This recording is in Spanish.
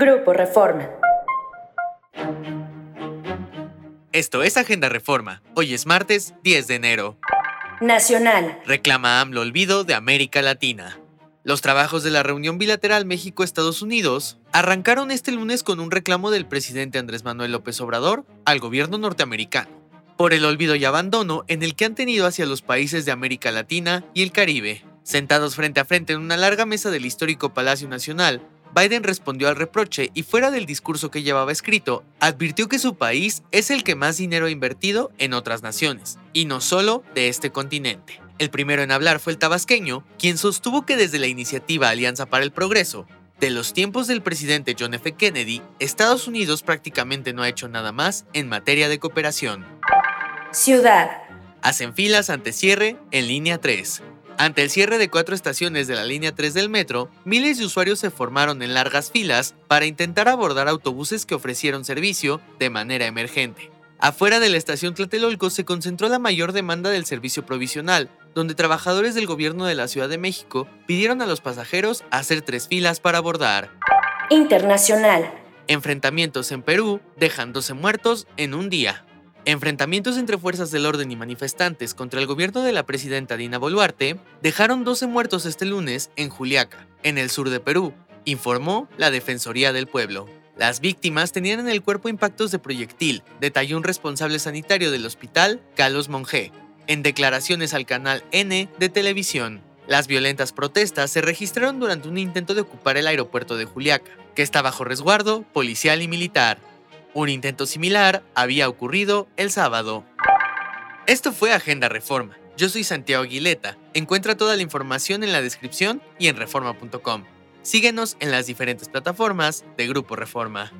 Grupo Reforma. Esto es Agenda Reforma. Hoy es martes 10 de enero. Nacional. Reclama AMLO olvido de América Latina. Los trabajos de la reunión bilateral México-Estados Unidos arrancaron este lunes con un reclamo del presidente Andrés Manuel López Obrador al gobierno norteamericano por el olvido y abandono en el que han tenido hacia los países de América Latina y el Caribe. Sentados frente a frente en una larga mesa del histórico Palacio Nacional, Biden respondió al reproche y fuera del discurso que llevaba escrito, advirtió que su país es el que más dinero ha invertido en otras naciones, y no solo de este continente. El primero en hablar fue el tabasqueño, quien sostuvo que desde la iniciativa Alianza para el Progreso, de los tiempos del presidente John F. Kennedy, Estados Unidos prácticamente no ha hecho nada más en materia de cooperación. Ciudad. Hacen filas ante cierre en línea 3. Ante el cierre de cuatro estaciones de la línea 3 del metro, miles de usuarios se formaron en largas filas para intentar abordar autobuses que ofrecieron servicio de manera emergente. Afuera de la estación Tlatelolco se concentró la mayor demanda del servicio provisional, donde trabajadores del gobierno de la Ciudad de México pidieron a los pasajeros hacer tres filas para abordar. Internacional. Enfrentamientos en Perú dejan 12 muertos en un día. Enfrentamientos entre fuerzas del orden y manifestantes contra el gobierno de la presidenta Dina Boluarte dejaron 12 muertos este lunes en Juliaca, en el sur de Perú, informó la Defensoría del Pueblo. Las víctimas tenían en el cuerpo impactos de proyectil, detalló un responsable sanitario del hospital, Carlos Monge, en declaraciones al canal N de televisión. Las violentas protestas se registraron durante un intento de ocupar el aeropuerto de Juliaca, que está bajo resguardo policial y militar. Un intento similar había ocurrido el sábado. Esto fue Agenda Reforma. Yo soy Santiago Aguileta. Encuentra toda la información en la descripción y en reforma.com. Síguenos en las diferentes plataformas de Grupo Reforma.